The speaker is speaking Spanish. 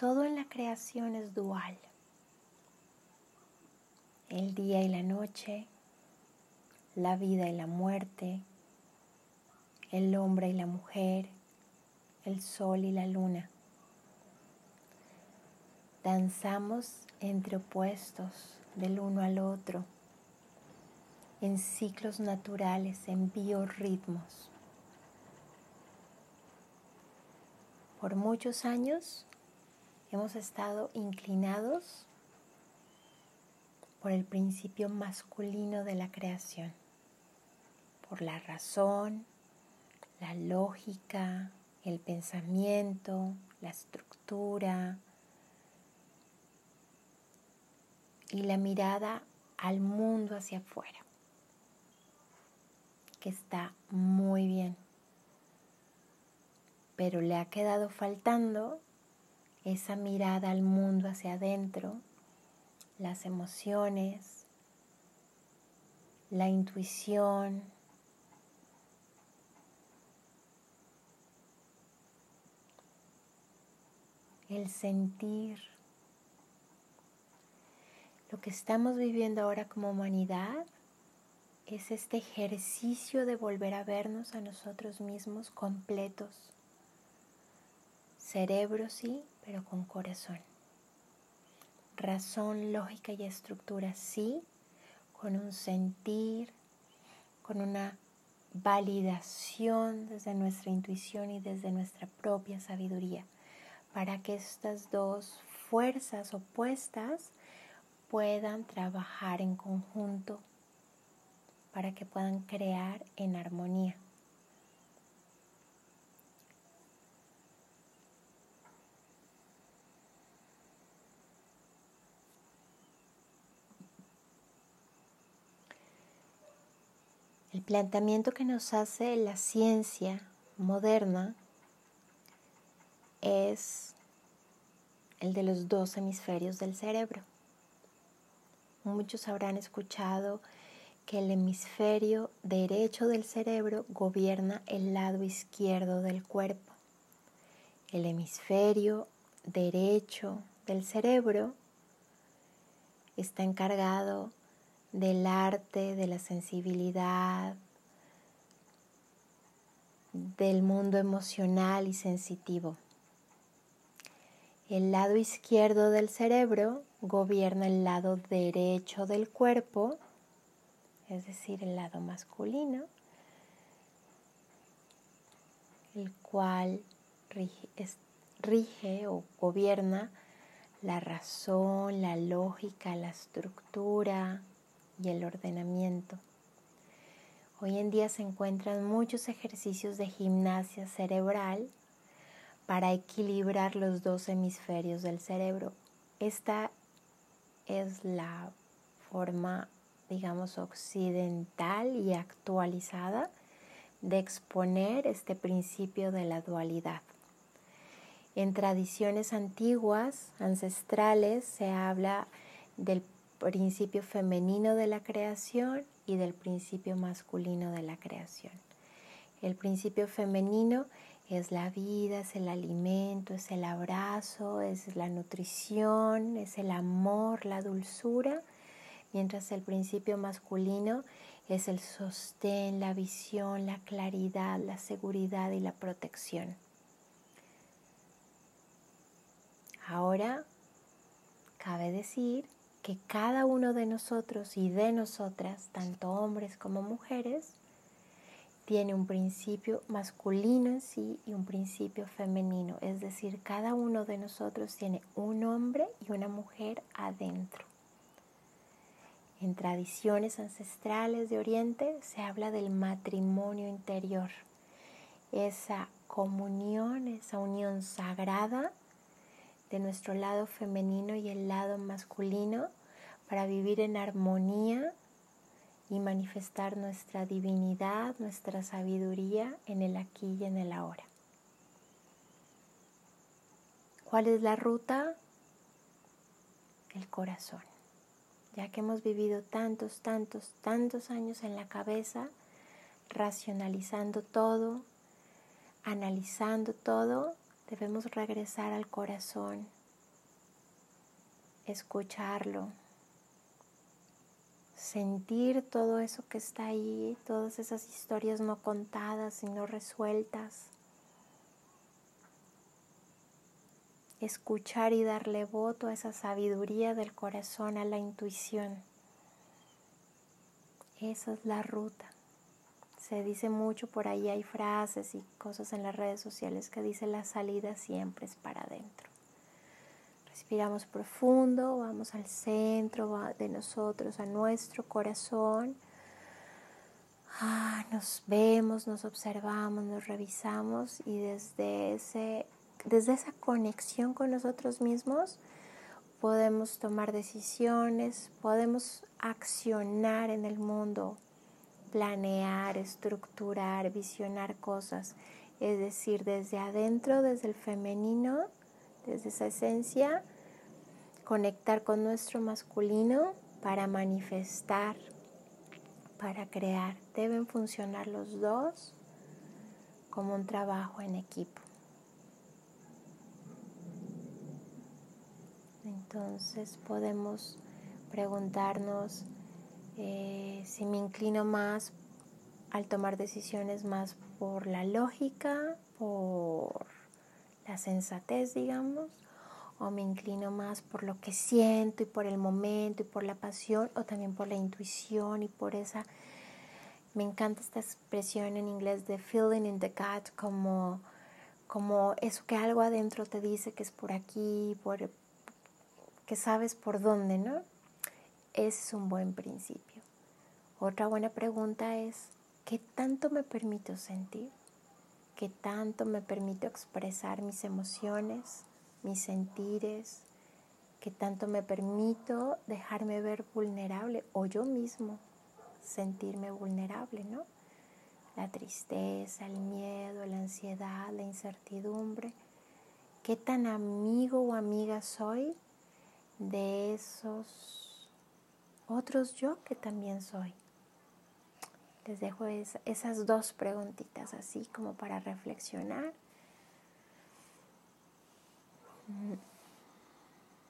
todo en la creación es dual. El día y la noche, la vida y la muerte, el hombre y la mujer, el sol y la luna. Danzamos entre opuestos del uno al otro, en ciclos naturales, en biorritmos. Por muchos años hemos estado inclinados por el principio masculino de la creación, por la razón, la lógica, el pensamiento, la estructura y la mirada al mundo hacia afuera, que está muy bien. Pero le ha quedado faltando esa mirada al mundo hacia adentro, las emociones, la intuición, el sentir. Lo que estamos viviendo ahora como humanidad es este ejercicio de volver a vernos a nosotros mismos completos. Cerebro sí, pero con corazón. Razón, lógica y estructura sí, con un sentir, con una validación desde nuestra intuición y desde nuestra propia sabiduría para que estas dos fuerzas opuestas puedan trabajar en conjunto, para que puedan crear en armonía. El planteamiento que nos hace la ciencia moderna es el de los dos hemisferios del cerebro. Muchos habrán escuchado que el hemisferio derecho del cerebro gobierna el lado izquierdo del cuerpo. El hemisferio derecho del cerebro está encargado del arte, de la sensibilidad, del mundo emocional y sensitivo. El lado izquierdo del cerebro gobierna el lado derecho del cuerpo, es decir, el lado masculino, el cual rige, o gobierna la razón, la lógica, la estructura y el ordenamiento. Hoy en día se encuentran muchos ejercicios de gimnasia cerebral para equilibrar los dos hemisferios del cerebro. Esta es la forma, digamos, occidental y actualizada de exponer este principio de la dualidad. En tradiciones antiguas, ancestrales, se habla del principio femenino de la creación y del principio masculino de la creación. El principio femenino es la vida, es el alimento, es el abrazo, es la nutrición, es el amor, la dulzura, mientras el principio masculino es el sostén, la visión, la claridad, la seguridad y la protección. Ahora, cabe decir que cada uno de nosotros y de nosotras, tanto hombres como mujeres, tiene un principio masculino en sí y un principio femenino, es decir, cada uno de nosotros tiene un hombre y una mujer adentro. En tradiciones ancestrales de Oriente se habla del matrimonio interior, esa comunión, esa unión sagrada de nuestro lado femenino y el lado masculino para vivir en armonía y manifestar nuestra divinidad, nuestra sabiduría en el aquí y en el ahora. ¿Cuál es la ruta? El corazón. Ya que hemos vivido tantos, tantos, tantos años en la cabeza, racionalizando todo, analizando todo, debemos regresar al corazón escucharlo, sentir todo eso que está ahí, todas esas historias no contadas y no resueltas. Escuchar y darle voto a esa sabiduría del corazón, a la intuición. Esa es la ruta. Se dice mucho por ahí, hay frases y cosas en las redes sociales que dice la salida siempre es para adentro. Respiramos profundo, vamos al centro de nosotros, a nuestro corazón. Ah, nos vemos, nos observamos, nos revisamos y desde, ese, desde esa conexión con nosotros mismos podemos tomar decisiones, podemos accionar en el mundo, planear, estructurar, visionar cosas. Es decir, desde adentro, desde el femenino, desde esa esencia, conectar con nuestro masculino para manifestar, para crear. Deben funcionar los dos como un trabajo en equipo. Entonces podemos preguntarnos eh, si me inclino más al tomar decisiones más por la lógica, por la sensatez, digamos, o me inclino más por lo que siento y por el momento y por la pasión, o también por la intuición y por esa... Me encanta esta expresión en inglés de feeling in the gut, como, como eso que algo adentro te dice que es por aquí, por, que sabes por dónde, ¿no? Ese es un buen principio. Otra buena pregunta es, ¿qué tanto me permito sentir? ¿Qué tanto me permito expresar mis emociones, mis sentires? ¿Qué tanto me permito dejarme ver vulnerable o yo mismo sentirme vulnerable, ¿no? La tristeza, el miedo, la ansiedad, la incertidumbre. ¿Qué tan amigo o amiga soy de esos otros yo que también soy. Les dejo esas dos preguntitas así como para reflexionar. Mm-hmm.